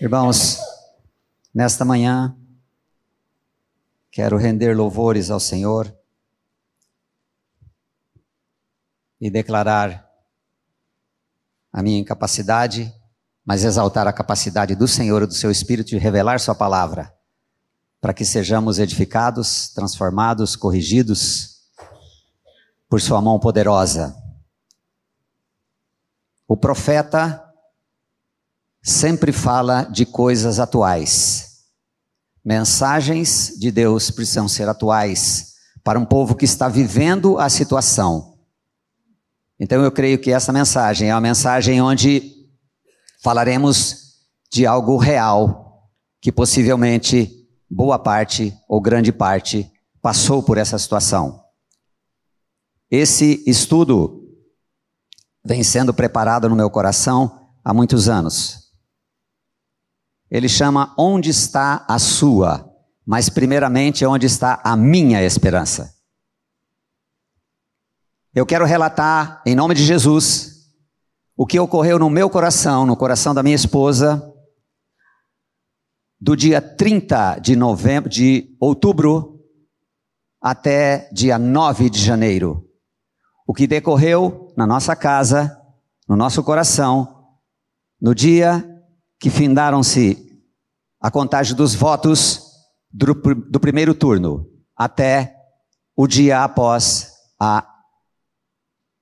Irmãos, nesta manhã, quero render louvores ao Senhor e declarar a minha incapacidade, mas exaltar a capacidade do Senhor e do seu Espírito de revelar Sua palavra, para que sejamos edificados, transformados, corrigidos por Sua mão poderosa. O profeta sempre fala de coisas atuais. Mensagens de Deus precisam ser atuais para um povo que está vivendo a situação. Então eu creio que essa mensagem é uma mensagem onde falaremos de algo real que possivelmente boa parte ou grande parte passou por essa situação. Esse estudo vem sendo preparado no meu coração há muitos anos. Ele chama Onde está a sua? Mas, primeiramente, onde está a minha esperança? Eu quero relatar, em nome de Jesus, o que ocorreu no meu coração, no coração da minha esposa, do dia 30 de novembro, de outubro até dia 9 de janeiro. O que decorreu na nossa casa, no nosso coração, no dia que findaram-se a contagem dos votos do, do primeiro turno até o dia após a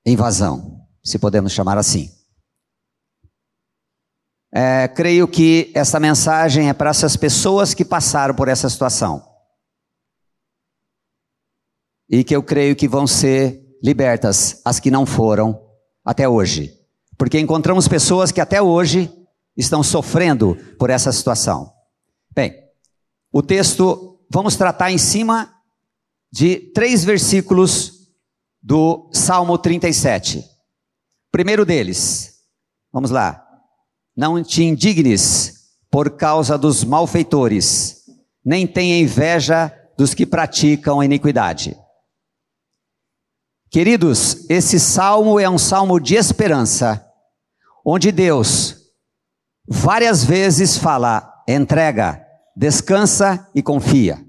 invasão, se podemos chamar assim. É, creio que essa mensagem é para essas pessoas que passaram por essa situação. E que eu creio que vão ser libertas as que não foram até hoje. Porque encontramos pessoas que até hoje estão sofrendo por essa situação. Bem, o texto, vamos tratar em cima de três versículos do Salmo 37. Primeiro deles, vamos lá. Não te indignes por causa dos malfeitores, nem tenha inveja dos que praticam a iniquidade. Queridos, esse salmo é um salmo de esperança, onde Deus várias vezes fala entrega, descansa e confia.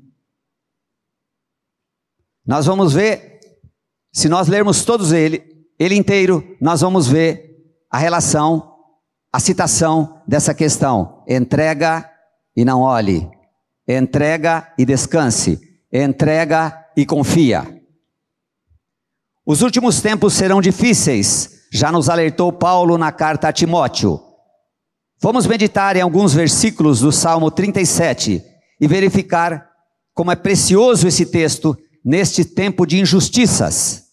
Nós vamos ver, se nós lermos todos ele, ele inteiro, nós vamos ver a relação, a citação dessa questão. Entrega e não olhe. Entrega e descanse. Entrega e confia. Os últimos tempos serão difíceis, já nos alertou Paulo na carta a Timóteo. Vamos meditar em alguns versículos do Salmo 37 e verificar como é precioso esse texto neste tempo de injustiças.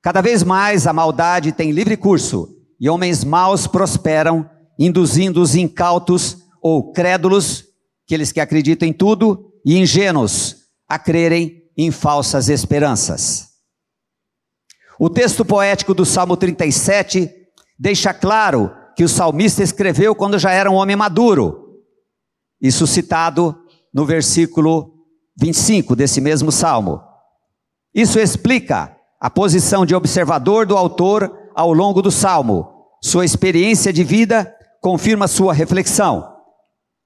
Cada vez mais a maldade tem livre curso e homens maus prosperam, induzindo os incautos ou crédulos, aqueles que acreditam em tudo, e ingênuos a crerem em falsas esperanças. O texto poético do Salmo 37 deixa claro que o salmista escreveu quando já era um homem maduro. Isso citado no versículo 25 desse mesmo salmo. Isso explica a posição de observador do autor ao longo do salmo. Sua experiência de vida confirma sua reflexão.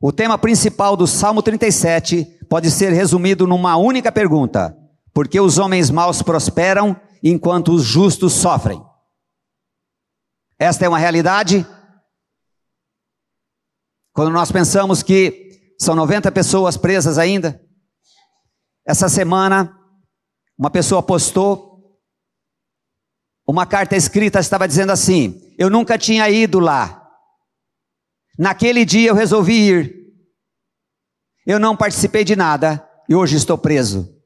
O tema principal do Salmo 37 pode ser resumido numa única pergunta: por que os homens maus prosperam enquanto os justos sofrem? Esta é uma realidade quando nós pensamos que são 90 pessoas presas ainda, essa semana, uma pessoa postou uma carta escrita, estava dizendo assim: Eu nunca tinha ido lá. Naquele dia eu resolvi ir. Eu não participei de nada e hoje estou preso.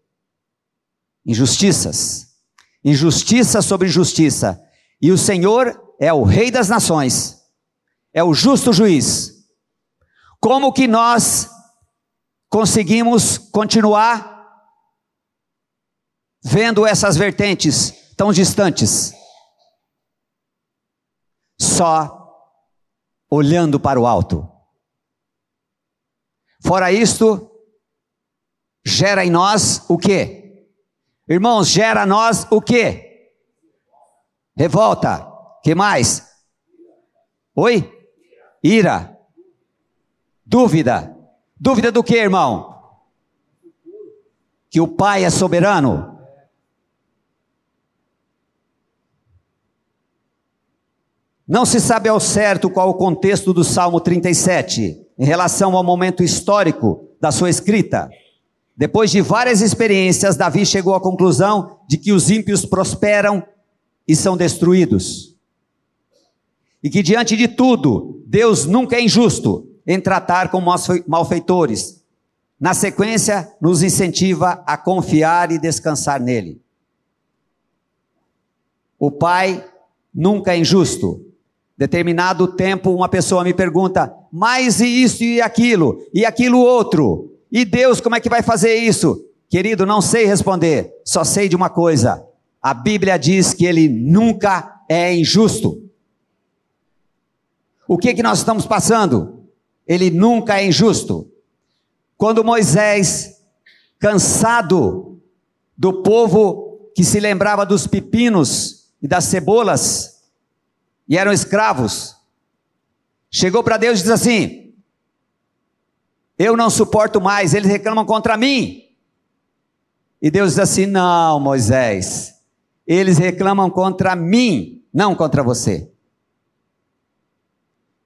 Injustiças. Injustiça sobre injustiça. E o Senhor é o Rei das nações, é o justo juiz. Como que nós conseguimos continuar vendo essas vertentes tão distantes? Só olhando para o alto. Fora isto, gera em nós o quê? Irmãos, gera em nós o quê? Revolta. Que mais? Oi? Ira Dúvida. Dúvida do que, irmão? Que o Pai é soberano. Não se sabe ao certo qual o contexto do Salmo 37 em relação ao momento histórico da sua escrita. Depois de várias experiências, Davi chegou à conclusão de que os ímpios prosperam e são destruídos. E que diante de tudo, Deus nunca é injusto em tratar com malfeitores. Na sequência, nos incentiva a confiar e descansar nele. O Pai nunca é injusto. Determinado tempo, uma pessoa me pergunta, mas e isso e aquilo, e aquilo outro? E Deus, como é que vai fazer isso? Querido, não sei responder, só sei de uma coisa: a Bíblia diz que ele nunca é injusto. O que que nós estamos passando? Ele nunca é injusto. Quando Moisés, cansado do povo que se lembrava dos pepinos e das cebolas, e eram escravos. Chegou para Deus e disse assim: Eu não suporto mais, eles reclamam contra mim. E Deus diz assim: Não, Moisés, eles reclamam contra mim, não contra você.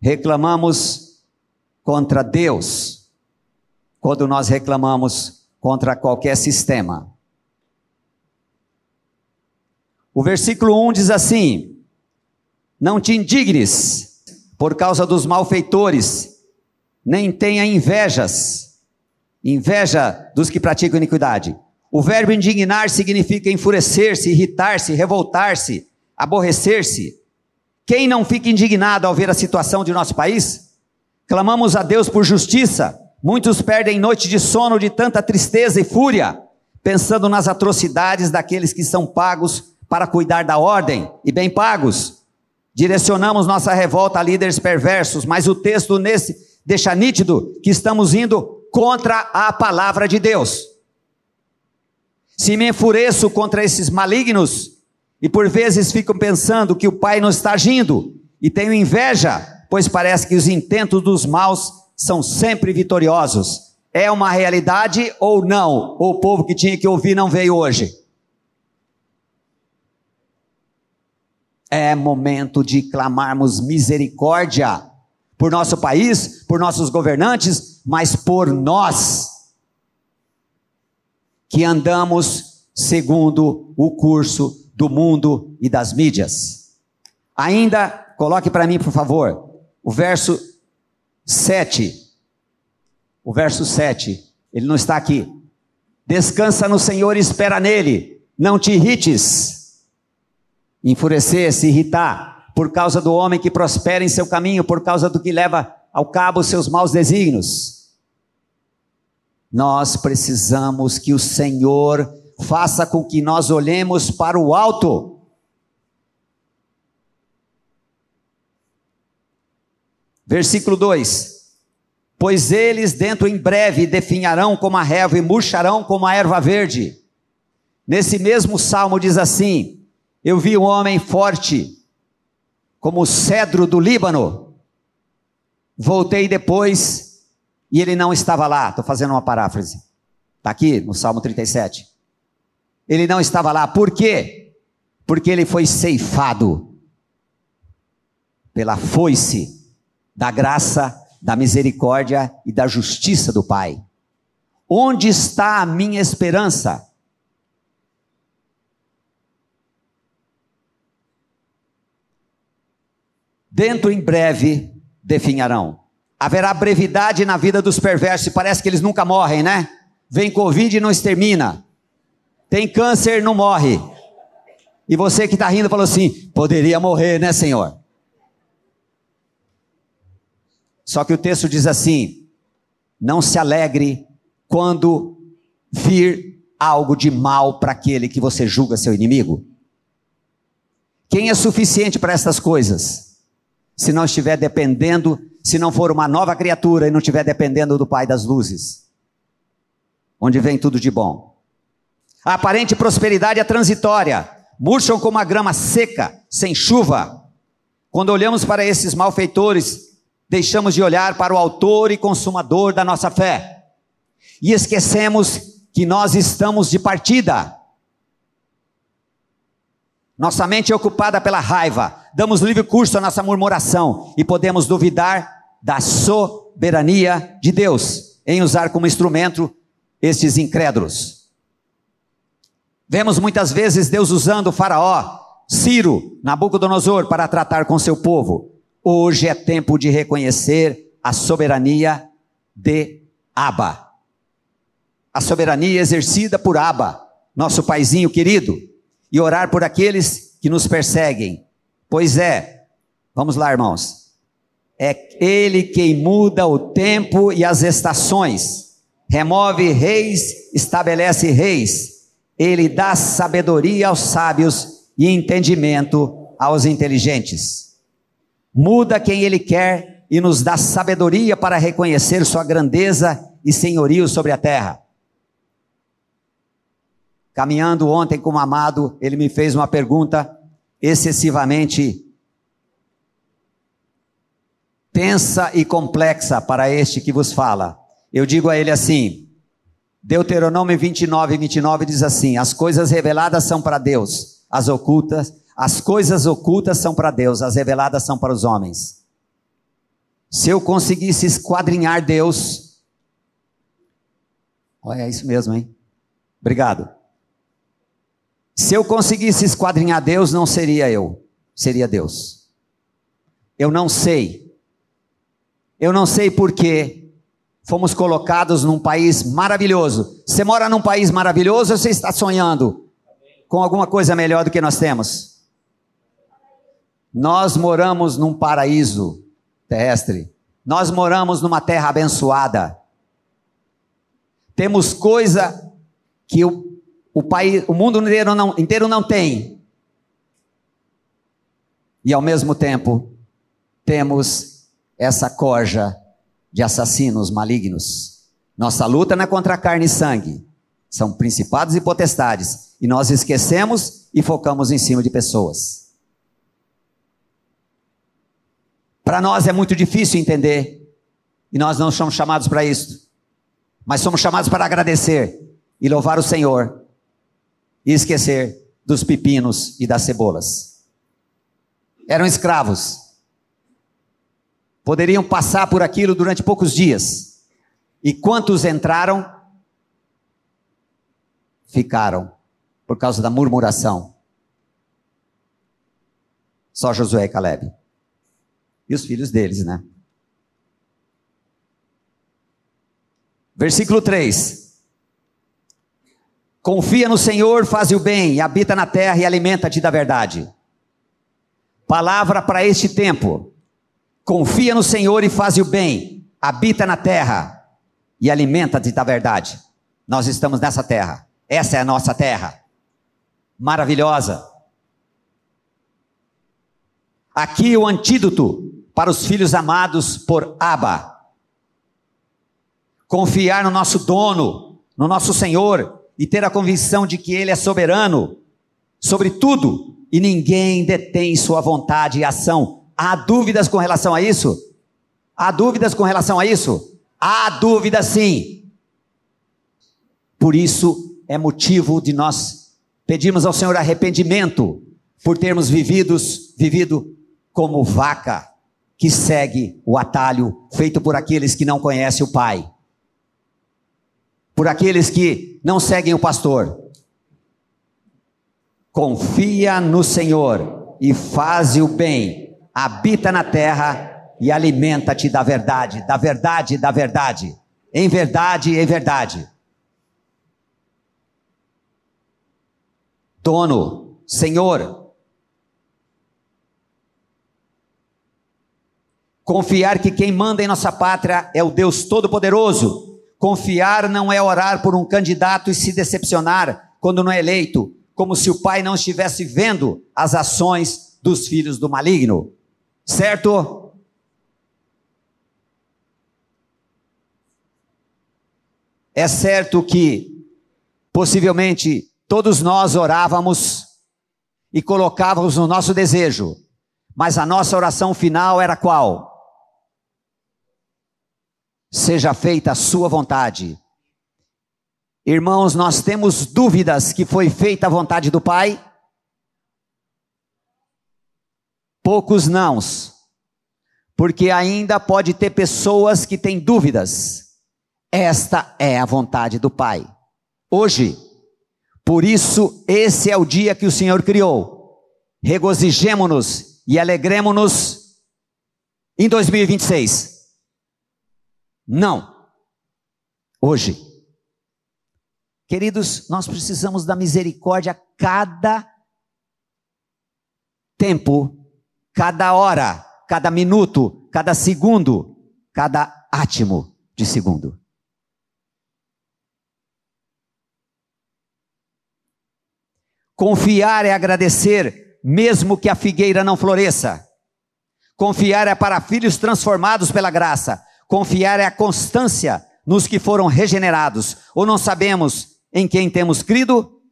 Reclamamos contra Deus, quando nós reclamamos contra qualquer sistema. O versículo 1 diz assim: não te indignes por causa dos malfeitores, nem tenha invejas, inveja dos que praticam iniquidade. O verbo indignar significa enfurecer-se, irritar-se, revoltar-se, aborrecer-se. Quem não fica indignado ao ver a situação de nosso país? Clamamos a Deus por justiça. Muitos perdem noite de sono de tanta tristeza e fúria, pensando nas atrocidades daqueles que são pagos para cuidar da ordem e bem pagos. Direcionamos nossa revolta a líderes perversos, mas o texto nesse deixa nítido que estamos indo contra a palavra de Deus. Se me enfureço contra esses malignos e por vezes fico pensando que o Pai não está agindo e tenho inveja, pois parece que os intentos dos maus são sempre vitoriosos. É uma realidade ou não? O povo que tinha que ouvir não veio hoje? É momento de clamarmos misericórdia por nosso país, por nossos governantes, mas por nós, que andamos segundo o curso do mundo e das mídias. Ainda, coloque para mim, por favor, o verso 7. O verso 7, ele não está aqui. Descansa no Senhor e espera nele, não te irrites enfurecer, se irritar, por causa do homem que prospera em seu caminho, por causa do que leva ao cabo os seus maus desígnios. Nós precisamos que o Senhor faça com que nós olhemos para o alto. Versículo 2: Pois eles dentro em breve definharão como a relva e murcharão como a erva verde. Nesse mesmo salmo diz assim: eu vi um homem forte, como o cedro do Líbano. Voltei depois e ele não estava lá. Estou fazendo uma paráfrase. Está aqui no Salmo 37. Ele não estava lá. Por quê? Porque ele foi ceifado pela foice da graça, da misericórdia e da justiça do Pai. Onde está a minha esperança? dentro em breve definharão. Haverá brevidade na vida dos perversos, parece que eles nunca morrem, né? Vem Covid e não extermina. Tem câncer não morre. E você que está rindo falou assim: poderia morrer, né, Senhor? Só que o texto diz assim: não se alegre quando vir algo de mal para aquele que você julga seu inimigo. Quem é suficiente para essas coisas? se não estiver dependendo, se não for uma nova criatura e não estiver dependendo do Pai das luzes, onde vem tudo de bom. A aparente prosperidade é transitória, murcham como a grama seca, sem chuva. Quando olhamos para esses malfeitores, deixamos de olhar para o Autor e Consumador da nossa fé e esquecemos que nós estamos de partida. Nossa mente é ocupada pela raiva, damos livre curso à nossa murmuração e podemos duvidar da soberania de Deus em usar como instrumento estes incrédulos. Vemos muitas vezes Deus usando Faraó, Ciro, Nabucodonosor para tratar com seu povo. Hoje é tempo de reconhecer a soberania de Abba. A soberania exercida por Abba, nosso paizinho querido, e orar por aqueles que nos perseguem. Pois é, vamos lá, irmãos. É ele quem muda o tempo e as estações, remove reis, estabelece reis. Ele dá sabedoria aos sábios e entendimento aos inteligentes muda quem Ele quer e nos dá sabedoria para reconhecer Sua grandeza e senhorio sobre a terra. Caminhando ontem com o amado, ele me fez uma pergunta excessivamente tensa e complexa para este que vos fala. Eu digo a ele assim: Deuteronômio 29, 29 diz assim: As coisas reveladas são para Deus, as ocultas as coisas ocultas são para Deus, as reveladas são para os homens. Se eu conseguisse esquadrinhar Deus, olha, é isso mesmo, hein? Obrigado. Se eu conseguisse esquadrinhar Deus, não seria eu, seria Deus. Eu não sei. Eu não sei porque fomos colocados num país maravilhoso. Você mora num país maravilhoso ou você está sonhando com alguma coisa melhor do que nós temos? Nós moramos num paraíso terrestre. Nós moramos numa terra abençoada. Temos coisa que o, o, país, o mundo inteiro não, inteiro não tem. E ao mesmo tempo, temos essa corja de assassinos malignos. Nossa luta não é contra carne e sangue, são principados e potestades. E nós esquecemos e focamos em cima de pessoas. Para nós é muito difícil entender, e nós não somos chamados para isso, mas somos chamados para agradecer e louvar o Senhor e esquecer dos pepinos e das cebolas. Eram escravos, poderiam passar por aquilo durante poucos dias, e quantos entraram, ficaram por causa da murmuração. Só Josué e Caleb e os filhos deles, né? Versículo 3. Confia no Senhor, faz o bem, habita na terra e alimenta-te da verdade. Palavra para este tempo. Confia no Senhor e faz o bem, habita na terra e alimenta-te da verdade. Nós estamos nessa terra. Essa é a nossa terra. Maravilhosa. Aqui o antídoto para os filhos amados por Abba. Confiar no nosso dono, no nosso Senhor e ter a convicção de que Ele é soberano sobre tudo e ninguém detém sua vontade e ação. Há dúvidas com relação a isso? Há dúvidas com relação a isso? Há dúvida sim. Por isso é motivo de nós pedirmos ao Senhor arrependimento por termos vividos, vivido como vaca que segue o atalho feito por aqueles que não conhecem o Pai, por aqueles que não seguem o pastor. Confia no Senhor e faz o bem, habita na terra e alimenta-te da verdade, da verdade, da verdade, em verdade, em verdade. Dono, Senhor, Confiar que quem manda em nossa pátria é o Deus Todo-Poderoso. Confiar não é orar por um candidato e se decepcionar quando não é eleito, como se o pai não estivesse vendo as ações dos filhos do maligno. Certo? É certo que, possivelmente, todos nós orávamos e colocávamos no nosso desejo, mas a nossa oração final era qual? Seja feita a sua vontade. Irmãos, nós temos dúvidas que foi feita a vontade do Pai? Poucos nãos, porque ainda pode ter pessoas que têm dúvidas. Esta é a vontade do Pai. Hoje, por isso, esse é o dia que o Senhor criou. Regozijemo-nos e alegremos-nos em 2026. Não. Hoje. Queridos, nós precisamos da misericórdia cada tempo, cada hora, cada minuto, cada segundo, cada átimo de segundo. Confiar é agradecer, mesmo que a figueira não floresça. Confiar é para filhos transformados pela graça. Confiar é a constância nos que foram regenerados. Ou não sabemos em quem temos crido?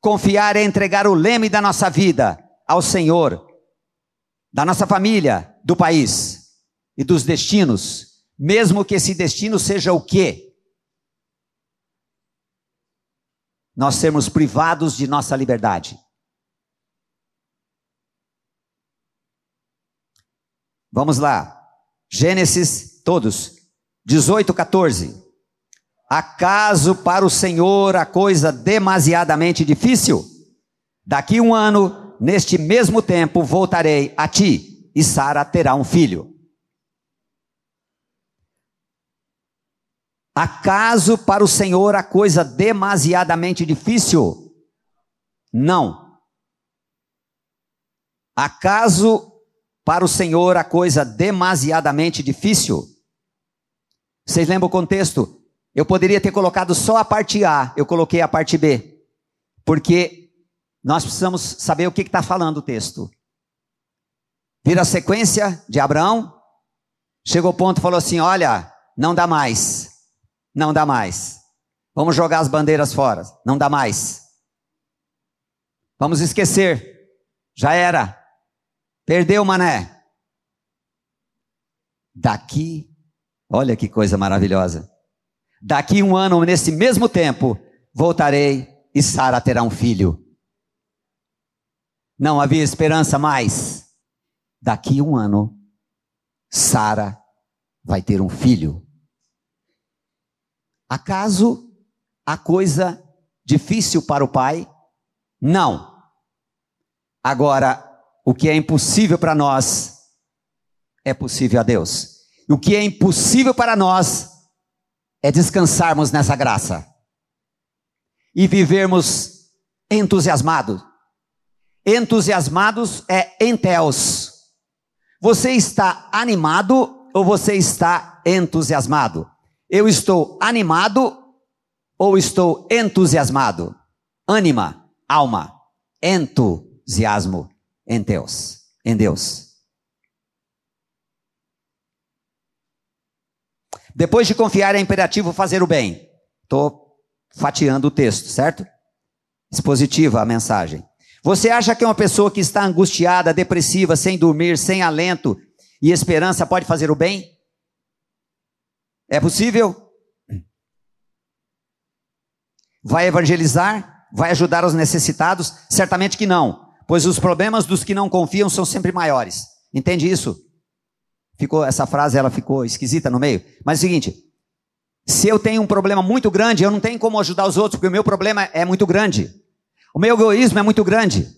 Confiar é entregar o leme da nossa vida ao Senhor, da nossa família, do país e dos destinos, mesmo que esse destino seja o quê? nós sermos privados de nossa liberdade. Vamos lá. Gênesis, todos. 18, 14. Acaso para o Senhor a coisa demasiadamente difícil? Daqui um ano, neste mesmo tempo, voltarei a ti, e Sara terá um filho. Acaso para o Senhor a coisa demasiadamente difícil? Não. Acaso para o Senhor a coisa demasiadamente difícil? Vocês lembram o contexto? Eu poderia ter colocado só a parte A, eu coloquei a parte B, porque nós precisamos saber o que está falando o texto. Vira a sequência de Abraão, chegou ao ponto falou assim: Olha, não dá mais. Não dá mais. Vamos jogar as bandeiras fora. Não dá mais. Vamos esquecer. Já era. Perdeu, mané. Daqui, olha que coisa maravilhosa. Daqui um ano, nesse mesmo tempo, voltarei e Sara terá um filho. Não havia esperança mais. Daqui um ano, Sara vai ter um filho. Acaso a coisa difícil para o pai? Não. Agora, o que é impossível para nós é possível a Deus. O que é impossível para nós é descansarmos nessa graça e vivermos entusiasmados. Entusiasmados é enteos. Você está animado ou você está entusiasmado? Eu estou animado ou estou entusiasmado? Ânima, alma, entusiasmo em Deus, em Deus. Depois de confiar é imperativo fazer o bem. Estou fatiando o texto, certo? Expositiva a mensagem. Você acha que uma pessoa que está angustiada, depressiva, sem dormir, sem alento e esperança pode fazer o bem? É possível? Vai evangelizar? Vai ajudar os necessitados? Certamente que não, pois os problemas dos que não confiam são sempre maiores. Entende isso? Ficou essa frase, ela ficou esquisita no meio. Mas é o seguinte: se eu tenho um problema muito grande, eu não tenho como ajudar os outros, porque o meu problema é muito grande. O meu egoísmo é muito grande.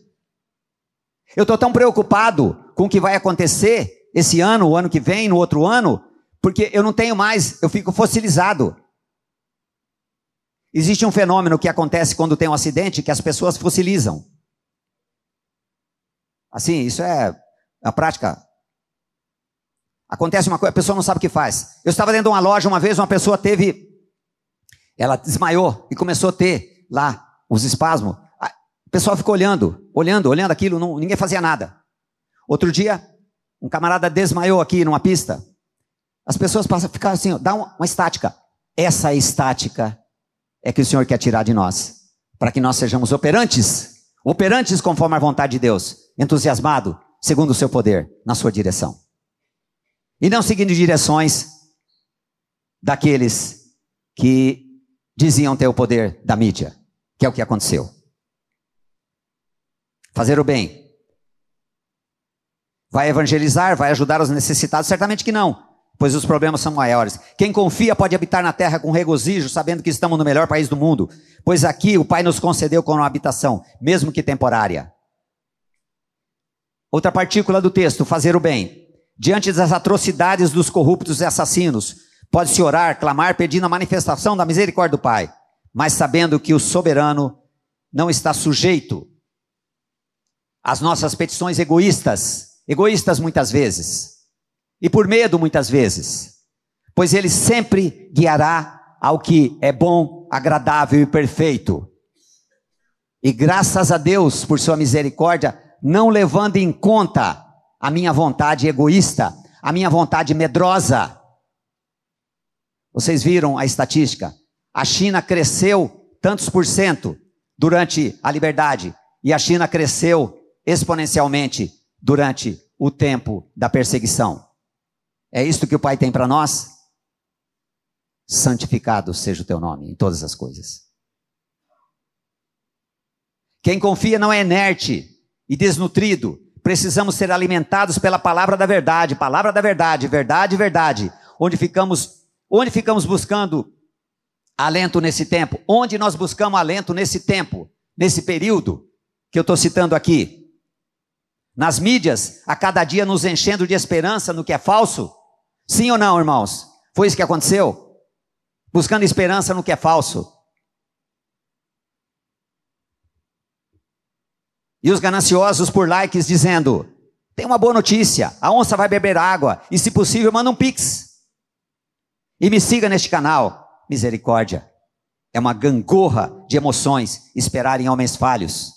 Eu estou tão preocupado com o que vai acontecer esse ano, o ano que vem, no outro ano, porque eu não tenho mais, eu fico fossilizado. Existe um fenômeno que acontece quando tem um acidente que as pessoas fossilizam. Assim, isso é a prática. Acontece uma coisa, a pessoa não sabe o que faz. Eu estava dentro de uma loja uma vez, uma pessoa teve, ela desmaiou e começou a ter lá os espasmos. O pessoal ficou olhando, olhando, olhando aquilo, não, ninguém fazia nada. Outro dia, um camarada desmaiou aqui numa pista. As pessoas passam a ficar assim, ó, dá uma, uma estática. Essa estática é que o Senhor quer tirar de nós, para que nós sejamos operantes, operantes conforme a vontade de Deus, entusiasmado, segundo o seu poder, na sua direção. E não seguindo direções daqueles que diziam ter o poder da mídia, que é o que aconteceu. Fazer o bem. Vai evangelizar, vai ajudar os necessitados? Certamente que não, pois os problemas são maiores. Quem confia pode habitar na terra com regozijo, sabendo que estamos no melhor país do mundo, pois aqui o Pai nos concedeu como habitação, mesmo que temporária. Outra partícula do texto, fazer o bem. Diante das atrocidades dos corruptos e assassinos, pode-se orar, clamar, pedindo a manifestação da misericórdia do Pai, mas sabendo que o soberano não está sujeito às nossas petições egoístas, egoístas muitas vezes, e por medo muitas vezes, pois ele sempre guiará ao que é bom, agradável e perfeito. E graças a Deus por sua misericórdia, não levando em conta a minha vontade egoísta, a minha vontade medrosa. Vocês viram a estatística? A China cresceu tantos por cento durante a liberdade, e a China cresceu exponencialmente durante o tempo da perseguição. É isto que o Pai tem para nós? Santificado seja o teu nome em todas as coisas. Quem confia não é inerte, e desnutrido. Precisamos ser alimentados pela palavra da verdade, palavra da verdade, verdade, verdade. Onde ficamos, onde ficamos buscando alento nesse tempo? Onde nós buscamos alento nesse tempo, nesse período que eu estou citando aqui? Nas mídias, a cada dia nos enchendo de esperança no que é falso? Sim ou não, irmãos? Foi isso que aconteceu? Buscando esperança no que é falso. E os gananciosos por likes dizendo: tem uma boa notícia, a onça vai beber água, e se possível, manda um pix. E me siga neste canal. Misericórdia. É uma gangorra de emoções esperar em homens falhos.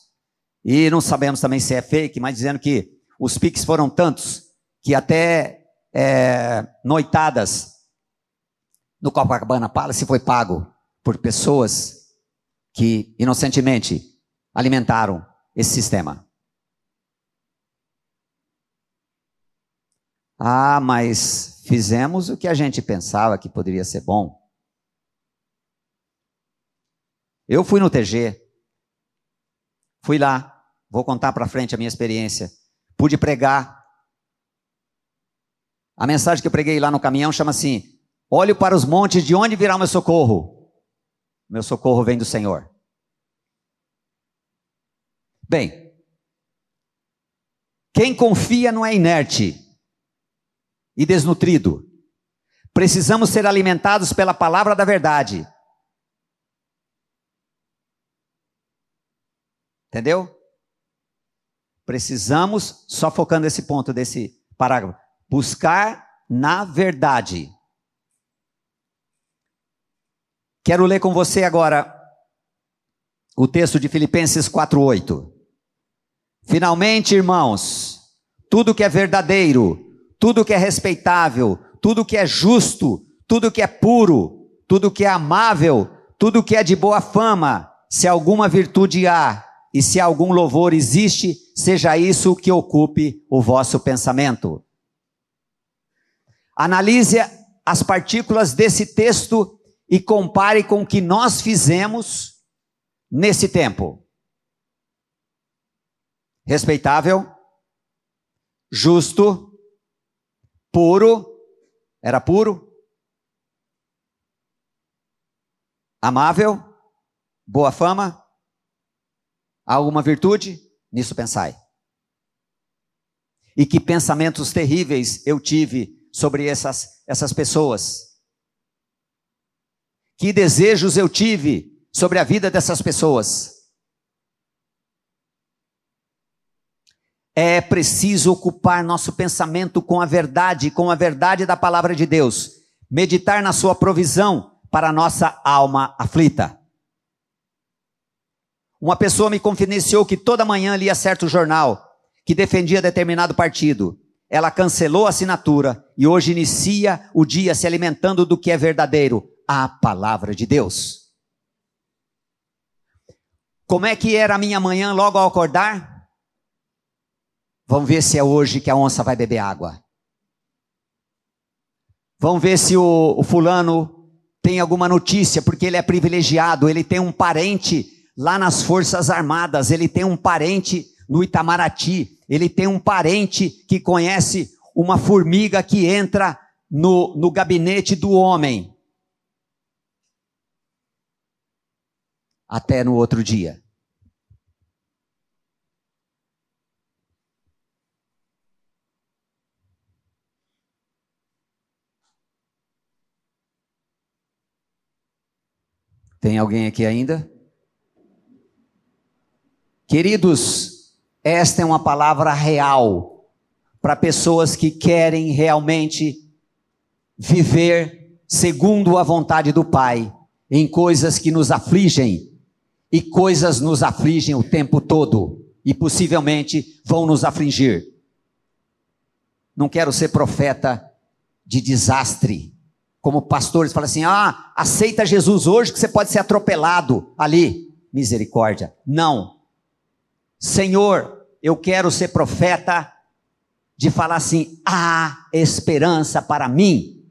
E não sabemos também se é fake, mas dizendo que os pix foram tantos que até é, noitadas no Copacabana Palace foi pago por pessoas que inocentemente alimentaram esse sistema. Ah, mas fizemos o que a gente pensava que poderia ser bom. Eu fui no TG, fui lá, vou contar para frente a minha experiência. Pude pregar. A mensagem que eu preguei lá no caminhão chama assim: Olho para os montes, de onde virá o meu socorro? Meu socorro vem do Senhor. Bem, quem confia não é inerte e desnutrido. Precisamos ser alimentados pela palavra da verdade. Entendeu? Precisamos, só focando esse ponto desse parágrafo, buscar na verdade. Quero ler com você agora o texto de Filipenses 4:8. Finalmente, irmãos, tudo que é verdadeiro, tudo que é respeitável, tudo que é justo, tudo que é puro, tudo que é amável, tudo que é de boa fama, se alguma virtude há e se algum louvor existe, seja isso que ocupe o vosso pensamento. Analise as partículas desse texto e compare com o que nós fizemos nesse tempo respeitável, justo, puro, era puro, amável, boa fama, alguma virtude? Nisso pensai. E que pensamentos terríveis eu tive sobre essas, essas pessoas. Que desejos eu tive sobre a vida dessas pessoas. É preciso ocupar nosso pensamento com a verdade, com a verdade da palavra de Deus. Meditar na sua provisão para a nossa alma aflita. Uma pessoa me confidenciou que toda manhã lia certo jornal que defendia determinado partido. Ela cancelou a assinatura e hoje inicia o dia se alimentando do que é verdadeiro, a palavra de Deus. Como é que era a minha manhã logo ao acordar? Vamos ver se é hoje que a onça vai beber água. Vamos ver se o, o fulano tem alguma notícia, porque ele é privilegiado, ele tem um parente lá nas Forças Armadas, ele tem um parente no Itamaraty, ele tem um parente que conhece uma formiga que entra no, no gabinete do homem. Até no outro dia. Tem alguém aqui ainda? Queridos, esta é uma palavra real para pessoas que querem realmente viver segundo a vontade do Pai em coisas que nos afligem e coisas nos afligem o tempo todo e possivelmente vão nos afligir. Não quero ser profeta de desastre, como pastores falam assim: ah, aceita Jesus hoje que você pode ser atropelado ali. Misericórdia. Não. Senhor, eu quero ser profeta de falar assim: há esperança para mim.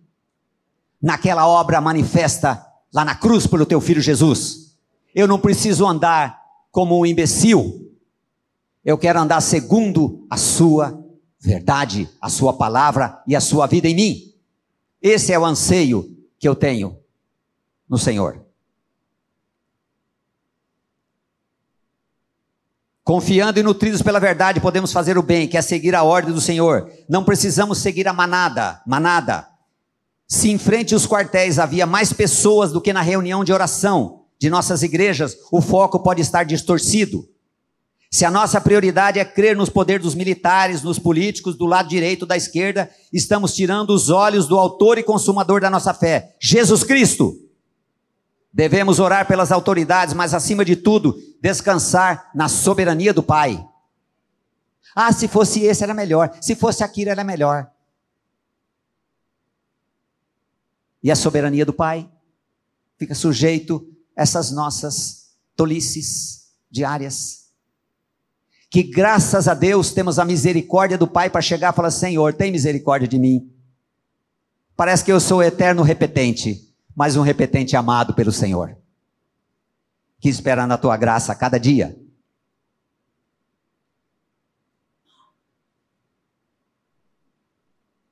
Naquela obra manifesta lá na cruz pelo teu filho Jesus. Eu não preciso andar como um imbecil. Eu quero andar segundo a sua verdade, a sua palavra e a sua vida em mim. Esse é o anseio que eu tenho no Senhor. Confiando e nutridos pela verdade, podemos fazer o bem, que é seguir a ordem do Senhor. Não precisamos seguir a manada, manada. Se em frente aos quartéis havia mais pessoas do que na reunião de oração de nossas igrejas, o foco pode estar distorcido. Se a nossa prioridade é crer nos poderes dos militares, nos políticos, do lado direito, da esquerda, estamos tirando os olhos do autor e consumador da nossa fé, Jesus Cristo. Devemos orar pelas autoridades, mas acima de tudo, descansar na soberania do Pai. Ah, se fosse esse era melhor, se fosse aquilo era melhor. E a soberania do Pai fica sujeito a essas nossas tolices diárias que graças a Deus temos a misericórdia do Pai para chegar e falar: Senhor, tem misericórdia de mim. Parece que eu sou eterno repetente, mas um repetente amado pelo Senhor, que espera na tua graça a cada dia.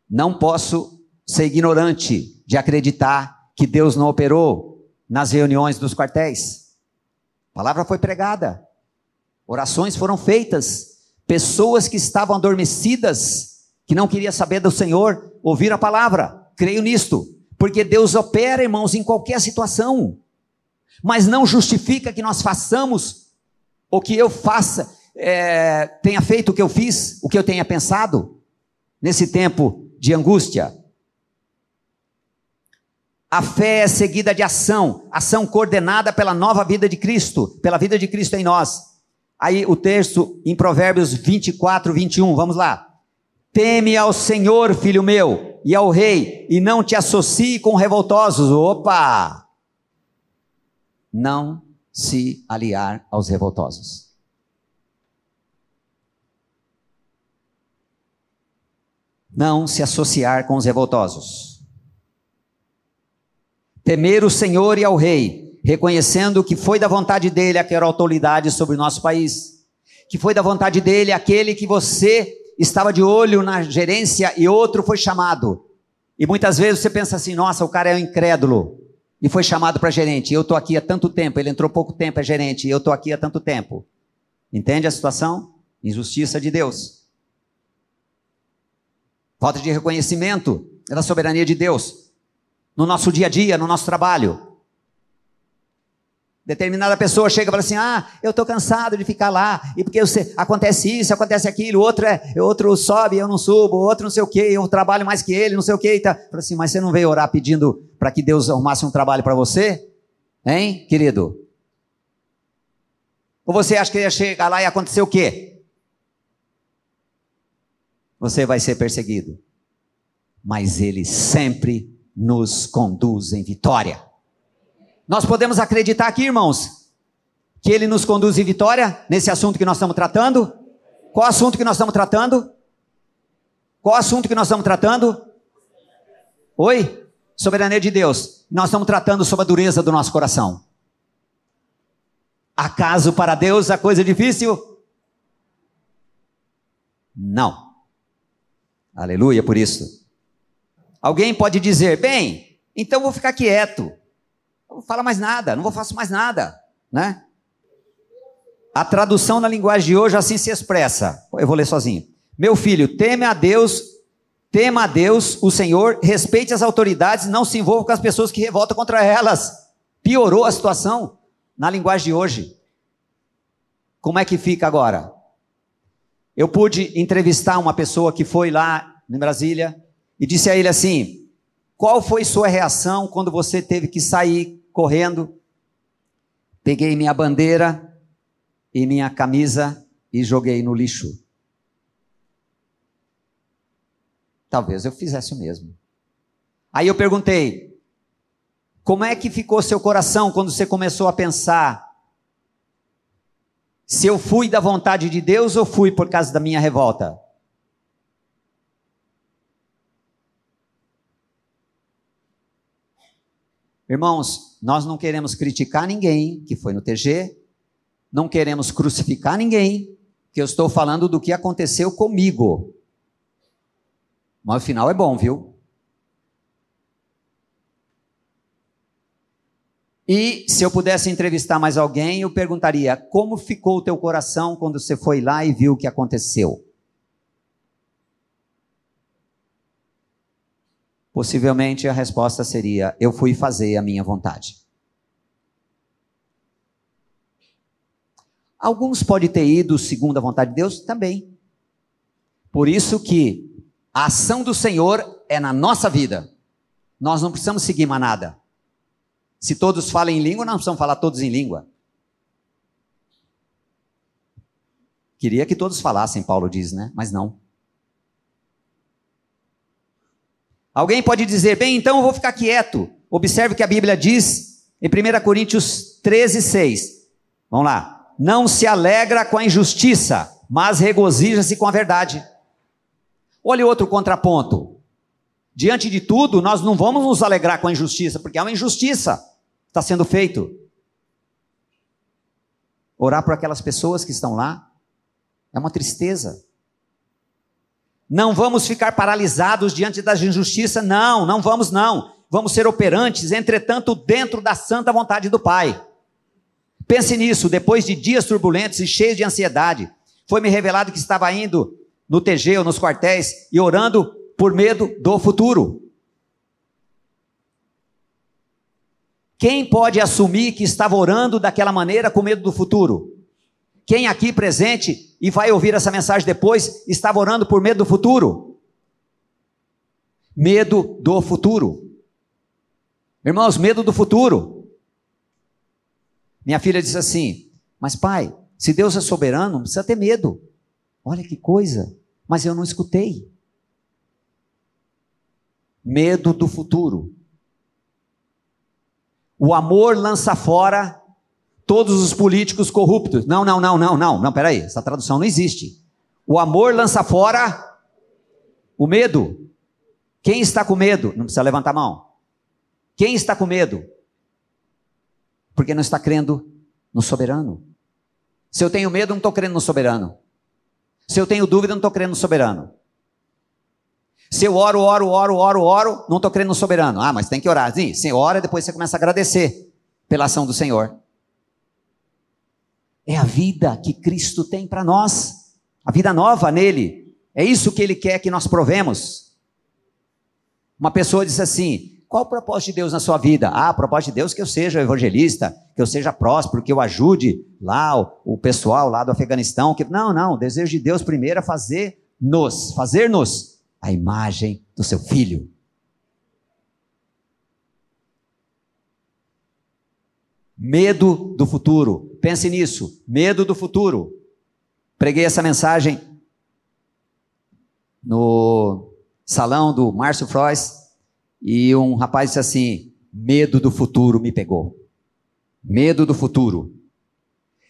Não posso ser ignorante de acreditar que Deus não operou nas reuniões dos quartéis. A palavra foi pregada. Orações foram feitas. Pessoas que estavam adormecidas, que não queriam saber do Senhor, ouviram a palavra. Creio nisto. Porque Deus opera, irmãos, em qualquer situação. Mas não justifica que nós façamos, ou que eu faça, é, tenha feito o que eu fiz, o que eu tenha pensado, nesse tempo de angústia. A fé é seguida de ação, ação coordenada pela nova vida de Cristo, pela vida de Cristo em nós. Aí o texto em Provérbios 24, 21, vamos lá. Teme ao Senhor, filho meu, e ao rei, e não te associe com revoltosos. Opa! Não se aliar aos revoltosos. Não se associar com os revoltosos. Temer o Senhor e ao rei, reconhecendo que foi da vontade dele aquela autoridade sobre o nosso país, que foi da vontade dele aquele que você estava de olho na gerência e outro foi chamado. E muitas vezes você pensa assim: nossa, o cara é um incrédulo e foi chamado para gerente. Eu estou aqui há tanto tempo, ele entrou pouco tempo, é gerente, e eu estou aqui há tanto tempo. Entende a situação? Injustiça de Deus. Falta de reconhecimento da soberania de Deus no nosso dia a dia, no nosso trabalho. Determinada pessoa chega e fala assim: Ah, eu estou cansado de ficar lá, e porque você, acontece isso, acontece aquilo, outro, é, outro sobe, eu não subo, outro não sei o que, eu trabalho mais que ele, não sei o que. Tá. Fala assim, mas você não veio orar pedindo para que Deus arrumasse um trabalho para você? Hein, querido? Ou você acha que ia chegar lá e acontecer o quê? Você vai ser perseguido. Mas ele sempre nos conduz em vitória. Nós podemos acreditar aqui, irmãos, que Ele nos conduz em vitória nesse assunto que nós estamos tratando? Qual assunto que nós estamos tratando? Qual assunto que nós estamos tratando? Oi? Soberania de Deus. Nós estamos tratando sobre a dureza do nosso coração. Acaso para Deus a coisa é difícil? Não. Aleluia por isso. Alguém pode dizer, bem, então vou ficar quieto. Não vou falar mais nada, não vou fazer mais nada, né? A tradução na linguagem de hoje assim se expressa. Eu vou ler sozinho. Meu filho, teme a Deus, tema a Deus, o Senhor, respeite as autoridades, não se envolva com as pessoas que revoltam contra elas. Piorou a situação na linguagem de hoje. Como é que fica agora? Eu pude entrevistar uma pessoa que foi lá em Brasília e disse a ele assim: Qual foi sua reação quando você teve que sair correndo? Peguei minha bandeira e minha camisa e joguei no lixo. Talvez eu fizesse o mesmo. Aí eu perguntei: Como é que ficou seu coração quando você começou a pensar se eu fui da vontade de Deus ou fui por causa da minha revolta? Irmãos, nós não queremos criticar ninguém que foi no TG, não queremos crucificar ninguém, que eu estou falando do que aconteceu comigo. Mas o final é bom, viu? E se eu pudesse entrevistar mais alguém, eu perguntaria: como ficou o teu coração quando você foi lá e viu o que aconteceu? Possivelmente a resposta seria: eu fui fazer a minha vontade. Alguns podem ter ido segundo a vontade de Deus também. Por isso que a ação do Senhor é na nossa vida. Nós não precisamos seguir manada. Se todos falam em língua, nós precisamos falar todos em língua. Queria que todos falassem, Paulo diz, né? Mas não. Alguém pode dizer, bem, então eu vou ficar quieto. Observe o que a Bíblia diz em 1 Coríntios 13, 6. Vamos lá. Não se alegra com a injustiça, mas regozija-se com a verdade. Olha outro contraponto. Diante de tudo, nós não vamos nos alegrar com a injustiça, porque é uma injustiça está sendo feito. Orar por aquelas pessoas que estão lá é uma tristeza. Não vamos ficar paralisados diante das injustiças, não, não vamos não. Vamos ser operantes, entretanto, dentro da santa vontade do Pai. Pense nisso, depois de dias turbulentos e cheios de ansiedade, foi-me revelado que estava indo no TG ou nos quartéis e orando por medo do futuro. Quem pode assumir que estava orando daquela maneira com medo do futuro? Quem aqui presente e vai ouvir essa mensagem depois estava orando por medo do futuro? Medo do futuro. Irmãos, medo do futuro. Minha filha disse assim: Mas pai, se Deus é soberano, não precisa ter medo. Olha que coisa. Mas eu não escutei. Medo do futuro. O amor lança fora todos os políticos corruptos. Não, não, não, não, não, não, peraí, essa tradução não existe. O amor lança fora o medo. Quem está com medo? Não precisa levantar a mão. Quem está com medo? Porque não está crendo no soberano. Se eu tenho medo, não estou crendo no soberano. Se eu tenho dúvida, não estou crendo no soberano. Se eu oro, oro, oro, oro, oro, não estou crendo no soberano. Ah, mas tem que orar. Sim, você ora e depois você começa a agradecer pela ação do Senhor. É a vida que Cristo tem para nós, a vida nova nele. É isso que ele quer que nós provemos. Uma pessoa disse assim: qual o propósito de Deus na sua vida? Ah, o propósito de Deus é que eu seja evangelista, que eu seja próspero, que eu ajude lá o, o pessoal lá do Afeganistão. Que... Não, não, o desejo de Deus primeiro é fazer-nos, fazer-nos a imagem do seu filho. Medo do futuro. Pense nisso. Medo do futuro. Preguei essa mensagem no salão do Márcio Frois e um rapaz disse assim: Medo do futuro me pegou. Medo do futuro.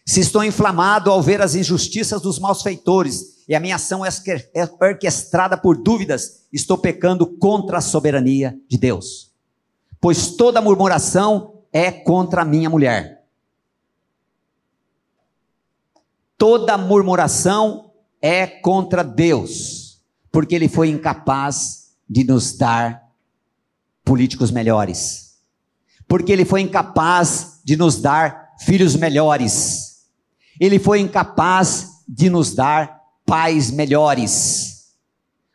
Se estou inflamado ao ver as injustiças dos malfeitores e a minha ação é, é orquestrada por dúvidas, estou pecando contra a soberania de Deus. pois toda murmuração é contra a minha mulher. Toda murmuração é contra Deus, porque ele foi incapaz de nos dar políticos melhores, porque ele foi incapaz de nos dar filhos melhores, ele foi incapaz de nos dar pais melhores.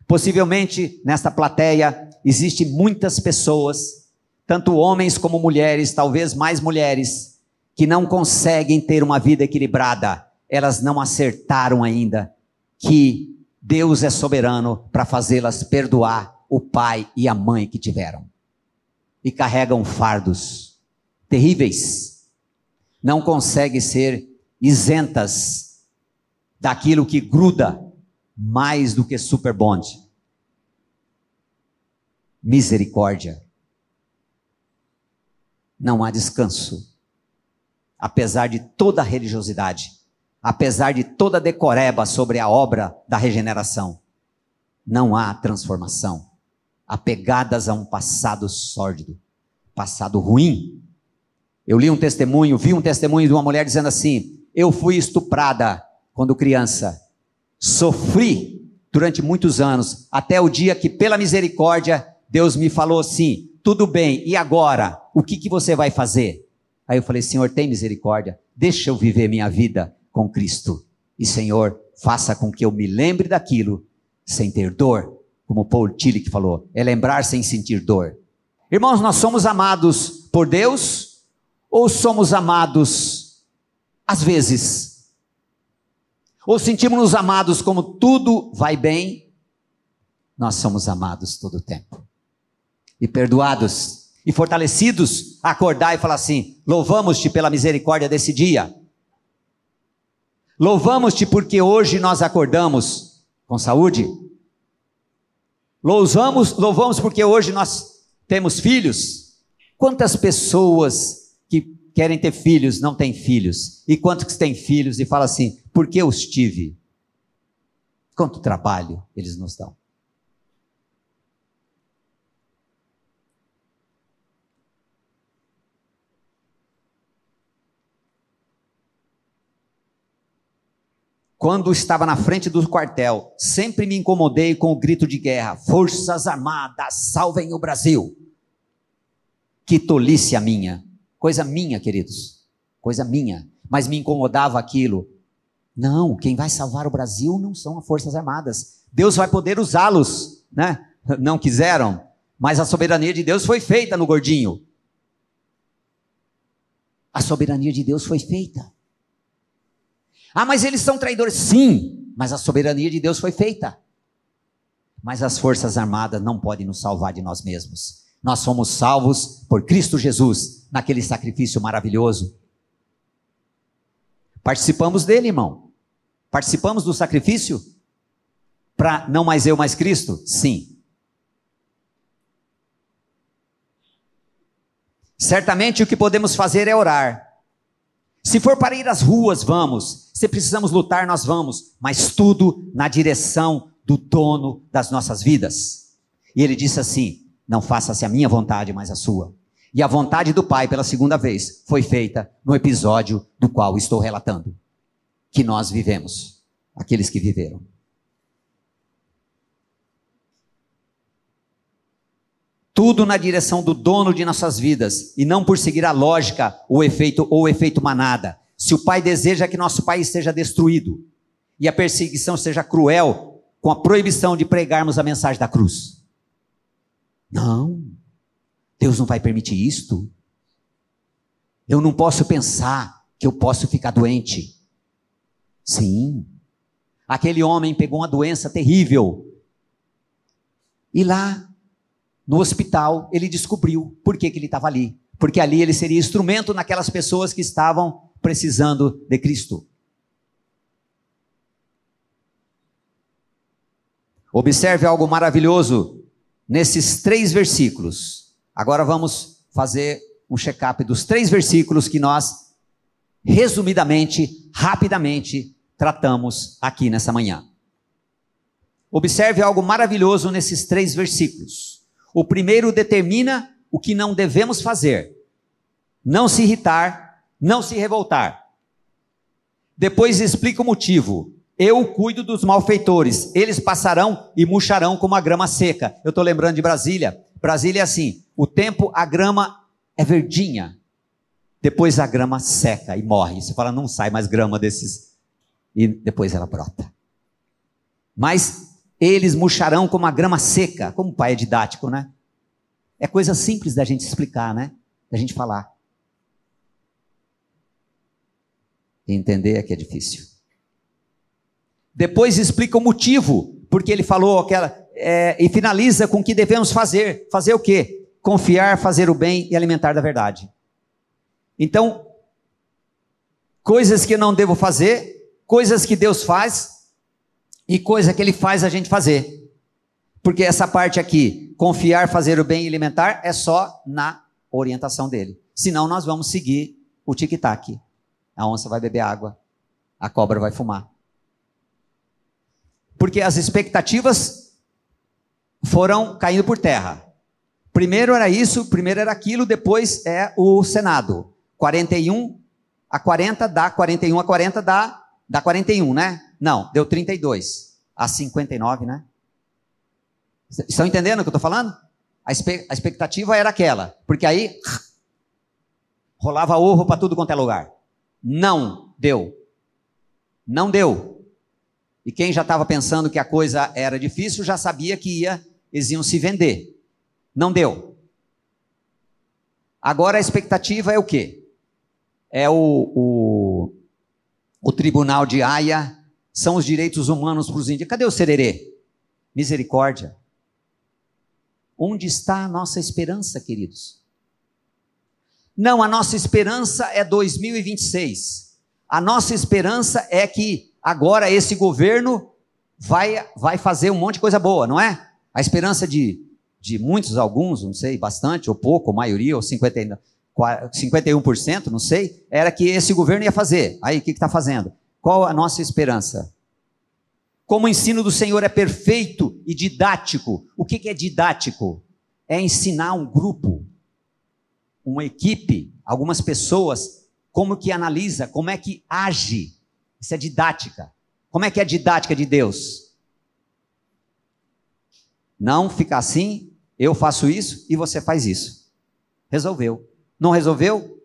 Possivelmente nesta plateia existem muitas pessoas, tanto homens como mulheres, talvez mais mulheres, que não conseguem ter uma vida equilibrada. Elas não acertaram ainda que Deus é soberano para fazê-las perdoar o pai e a mãe que tiveram. E carregam fardos terríveis. Não conseguem ser isentas daquilo que gruda mais do que super bond. Misericórdia. Não há descanso. Apesar de toda a religiosidade, apesar de toda decoreba sobre a obra da regeneração, não há transformação. Apegadas a um passado sórdido, passado ruim. Eu li um testemunho, vi um testemunho de uma mulher dizendo assim: Eu fui estuprada quando criança. Sofri durante muitos anos, até o dia que, pela misericórdia, Deus me falou assim: tudo bem, e agora? O que, que você vai fazer? Aí eu falei: Senhor, tem misericórdia, deixa eu viver minha vida com Cristo. E Senhor, faça com que eu me lembre daquilo sem ter dor, como Paul Tillich falou, é lembrar sem sentir dor. Irmãos, nós somos amados por Deus ou somos amados às vezes ou sentimos-nos amados como tudo vai bem, nós somos amados todo o tempo. E perdoados e fortalecidos acordar e falar assim: louvamos-te pela misericórdia desse dia. Louvamos-te porque hoje nós acordamos com saúde. Louvamos, louvamos porque hoje nós temos filhos. Quantas pessoas querem ter filhos, não têm filhos. E quantos têm filhos e falam assim, por que os tive? Quanto trabalho eles nos dão. Quando estava na frente do quartel, sempre me incomodei com o grito de guerra: Forças Armadas, salvem o Brasil! Que tolice a minha! Coisa minha, queridos. Coisa minha. Mas me incomodava aquilo. Não, quem vai salvar o Brasil não são as Forças Armadas. Deus vai poder usá-los, né? Não quiseram, mas a soberania de Deus foi feita no gordinho. A soberania de Deus foi feita. Ah, mas eles são traidores. Sim, mas a soberania de Deus foi feita. Mas as Forças Armadas não podem nos salvar de nós mesmos. Nós somos salvos por Cristo Jesus, naquele sacrifício maravilhoso. Participamos dele, irmão. Participamos do sacrifício para não mais eu, mais Cristo? Sim. Certamente o que podemos fazer é orar. Se for para ir às ruas, vamos. Se precisamos lutar, nós vamos. Mas tudo na direção do dono das nossas vidas. E ele disse assim: não faça-se a minha vontade, mas a sua. E a vontade do Pai, pela segunda vez, foi feita no episódio do qual estou relatando. Que nós vivemos, aqueles que viveram. Tudo na direção do dono de nossas vidas e não por seguir a lógica, o efeito ou efeito manada. Se o Pai deseja que nosso país seja destruído e a perseguição seja cruel, com a proibição de pregarmos a mensagem da cruz. Não, Deus não vai permitir isto. Eu não posso pensar que eu posso ficar doente. Sim, aquele homem pegou uma doença terrível. E lá, no hospital, ele descobriu por que, que ele estava ali. Porque ali ele seria instrumento naquelas pessoas que estavam precisando de Cristo. Observe algo maravilhoso nesses três versículos. Agora vamos fazer um check-up dos três versículos que nós, resumidamente, rapidamente, tratamos aqui nessa manhã. Observe algo maravilhoso nesses três versículos. O primeiro determina o que não devemos fazer, não se irritar, não se revoltar. Depois explica o motivo. Eu cuido dos malfeitores, eles passarão e murcharão como a grama seca. Eu estou lembrando de Brasília. Brasília é assim: o tempo, a grama é verdinha, depois a grama seca e morre. Você fala, não sai mais grama desses. E depois ela brota. Mas eles murcharão como a grama seca. Como o pai é didático, né? É coisa simples da gente explicar, né? Da gente falar. Entender é que é difícil. Depois explica o motivo, porque ele falou aquela. É, e finaliza com o que devemos fazer. Fazer o quê? Confiar, fazer o bem e alimentar da verdade. Então, coisas que não devo fazer, coisas que Deus faz e coisa que Ele faz a gente fazer. Porque essa parte aqui, confiar, fazer o bem e alimentar, é só na orientação dele. Senão nós vamos seguir o tic-tac. A onça vai beber água, a cobra vai fumar. Porque as expectativas foram caindo por terra. Primeiro era isso, primeiro era aquilo, depois é o Senado. 41 a 40 dá 41 a 40 dá dá 41, né? Não, deu 32 a 59, né? Estão entendendo o que eu estou falando? A, expectativa era aquela, porque aí rolava ovo para tudo quanto é lugar. Não deu. Não deu. E quem já estava pensando que a coisa era difícil já sabia que ia, eles iam se vender. Não deu. Agora a expectativa é o quê? é o, o, o Tribunal de Haia, são os direitos humanos para os índios. Cadê o sererê? Misericórdia. Onde está a nossa esperança, queridos? Não, a nossa esperança é 2026. A nossa esperança é que agora esse governo vai, vai fazer um monte de coisa boa, não é? A esperança de, de muitos, alguns, não sei, bastante, ou pouco, ou maioria, ou 59. 51%, não sei, era que esse governo ia fazer. Aí, o que está fazendo? Qual a nossa esperança? Como o ensino do Senhor é perfeito e didático. O que, é didático? É ensinar um grupo, uma equipe, algumas pessoas, como que analisa, como é que age. Isso é didática. Como é que é a didática de Deus? Não ficar assim, eu faço isso e você faz isso. Resolveu. Não resolveu?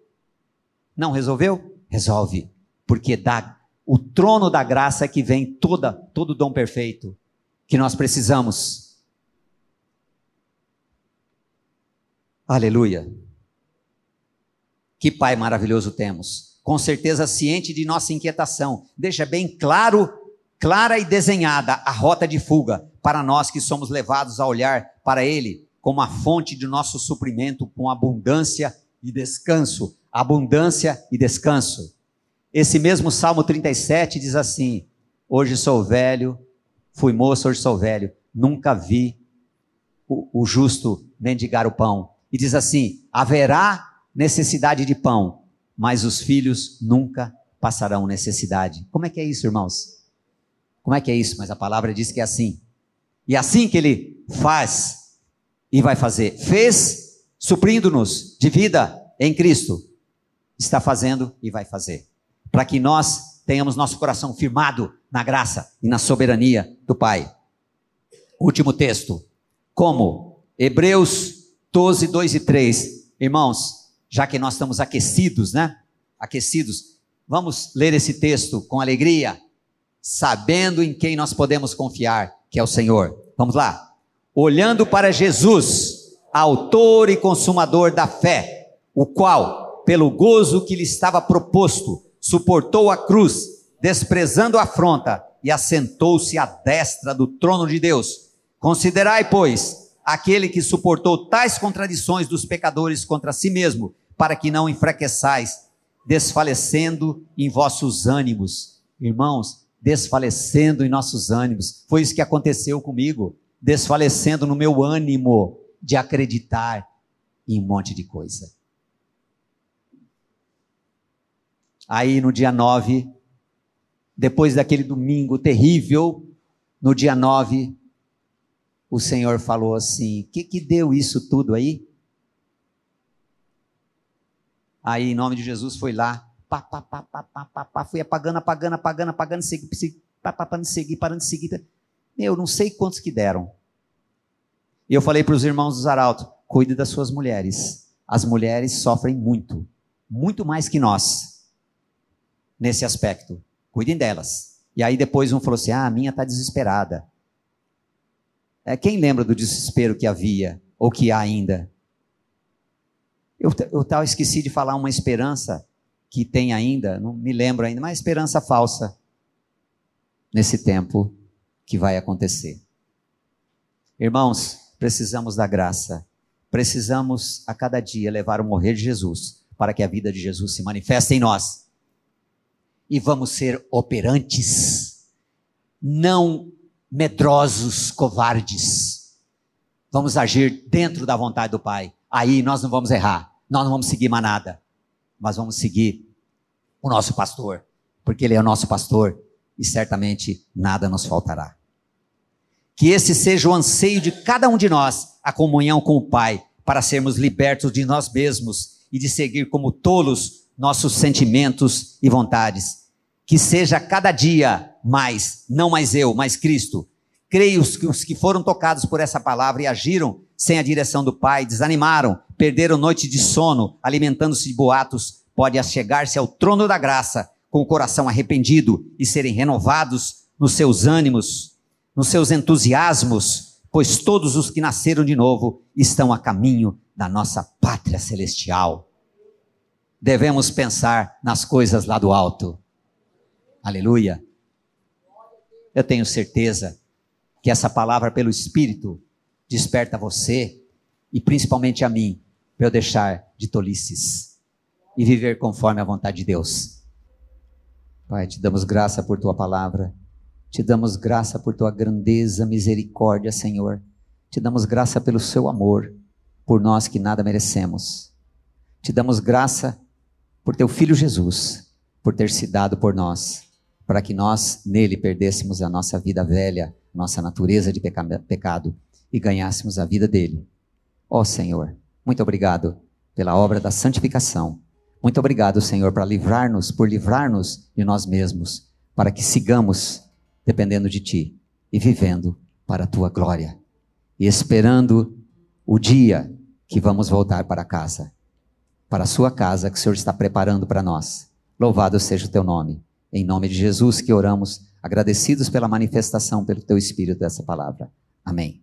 Não resolveu? Resolve. Porque dá o trono da graça é que vem toda todo o dom perfeito que nós precisamos. Aleluia. Que Pai maravilhoso temos. Com certeza ciente de nossa inquietação. Deixa bem claro, clara e desenhada a rota de fuga para nós que somos levados a olhar para ele como a fonte de nosso suprimento com abundância e descanso, abundância e descanso. Esse mesmo Salmo 37 diz assim: Hoje sou velho, fui moço, hoje sou velho, nunca vi o, o justo mendigar o pão. E diz assim: haverá necessidade de pão, mas os filhos nunca passarão necessidade. Como é que é isso, irmãos? Como é que é isso? Mas a palavra diz que é assim. E é assim que ele faz e vai fazer. Fez suprindo-nos de vida em Cristo, está fazendo e vai fazer. Para que nós tenhamos nosso coração firmado na graça e na soberania do Pai. Último texto. Como? Hebreus 12, 2 e 3. Irmãos, já que nós estamos aquecidos, né? Aquecidos, vamos ler esse texto com alegria, sabendo em quem nós podemos confiar, que é o Senhor. Vamos lá. Olhando para Jesus autor e consumador da fé, o qual, pelo gozo que lhe estava proposto, suportou a cruz, desprezando a afronta, e assentou-se à destra do trono de Deus. Considerai, pois, aquele que suportou tais contradições dos pecadores contra si mesmo, para que não enfraqueçais, desfalecendo em vossos ânimos. Irmãos, desfalecendo em nossos ânimos. Foi isso que aconteceu comigo, desfalecendo no meu ânimo de acreditar em um monte de coisa. Aí no dia 9, depois daquele domingo terrível, no dia 9, o Senhor falou assim: O que, que deu isso tudo aí? Aí, em nome de Jesus, foi lá, pá, pá, pá, pá, pá, pá, pá, fui apagando, apagando, apagando, apagando, segui, segui, pá, pá, parando de seguir, parando de seguir. Meu, não sei quantos que deram. E eu falei para os irmãos do Zaralto, cuide das suas mulheres. As mulheres sofrem muito, muito mais que nós, nesse aspecto. Cuidem delas. E aí depois um falou assim, ah, a minha está desesperada. É, quem lembra do desespero que havia, ou que há ainda? Eu, eu tal esqueci de falar uma esperança que tem ainda, não me lembro ainda, mas esperança falsa nesse tempo que vai acontecer. Irmãos, precisamos da graça. Precisamos a cada dia levar o morrer de Jesus para que a vida de Jesus se manifeste em nós. E vamos ser operantes, não medrosos, covardes. Vamos agir dentro da vontade do Pai. Aí nós não vamos errar, nós não vamos seguir manada, mas vamos seguir o nosso pastor, porque ele é o nosso pastor e certamente nada nos faltará. Que esse seja o anseio de cada um de nós, a comunhão com o Pai, para sermos libertos de nós mesmos e de seguir como tolos nossos sentimentos e vontades. Que seja cada dia mais, não mais eu, mas Cristo. Creio que os que foram tocados por essa palavra e agiram sem a direção do Pai, desanimaram, perderam noite de sono, alimentando-se de boatos, pode achegar-se ao trono da graça com o coração arrependido e serem renovados nos seus ânimos, nos seus entusiasmos, pois todos os que nasceram de novo estão a caminho da nossa pátria celestial. Devemos pensar nas coisas lá do alto. Aleluia. Eu tenho certeza que essa palavra pelo Espírito desperta você e principalmente a mim, para eu deixar de tolices e viver conforme a vontade de Deus. Pai, te damos graça por tua palavra. Te damos graça por tua grandeza, misericórdia, Senhor. Te damos graça pelo seu amor por nós que nada merecemos. Te damos graça por teu filho Jesus, por ter se dado por nós, para que nós nele perdêssemos a nossa vida velha, nossa natureza de peca pecado e ganhássemos a vida dele. Ó oh, Senhor, muito obrigado pela obra da santificação muito obrigado, Senhor, para livrar-nos, por livrar-nos de nós mesmos, para que sigamos dependendo de Ti e vivendo para a Tua glória e esperando o dia que vamos voltar para casa, para a Sua casa que o Senhor está preparando para nós. Louvado seja o Teu nome. Em nome de Jesus que oramos, agradecidos pela manifestação pelo Teu Espírito dessa palavra. Amém.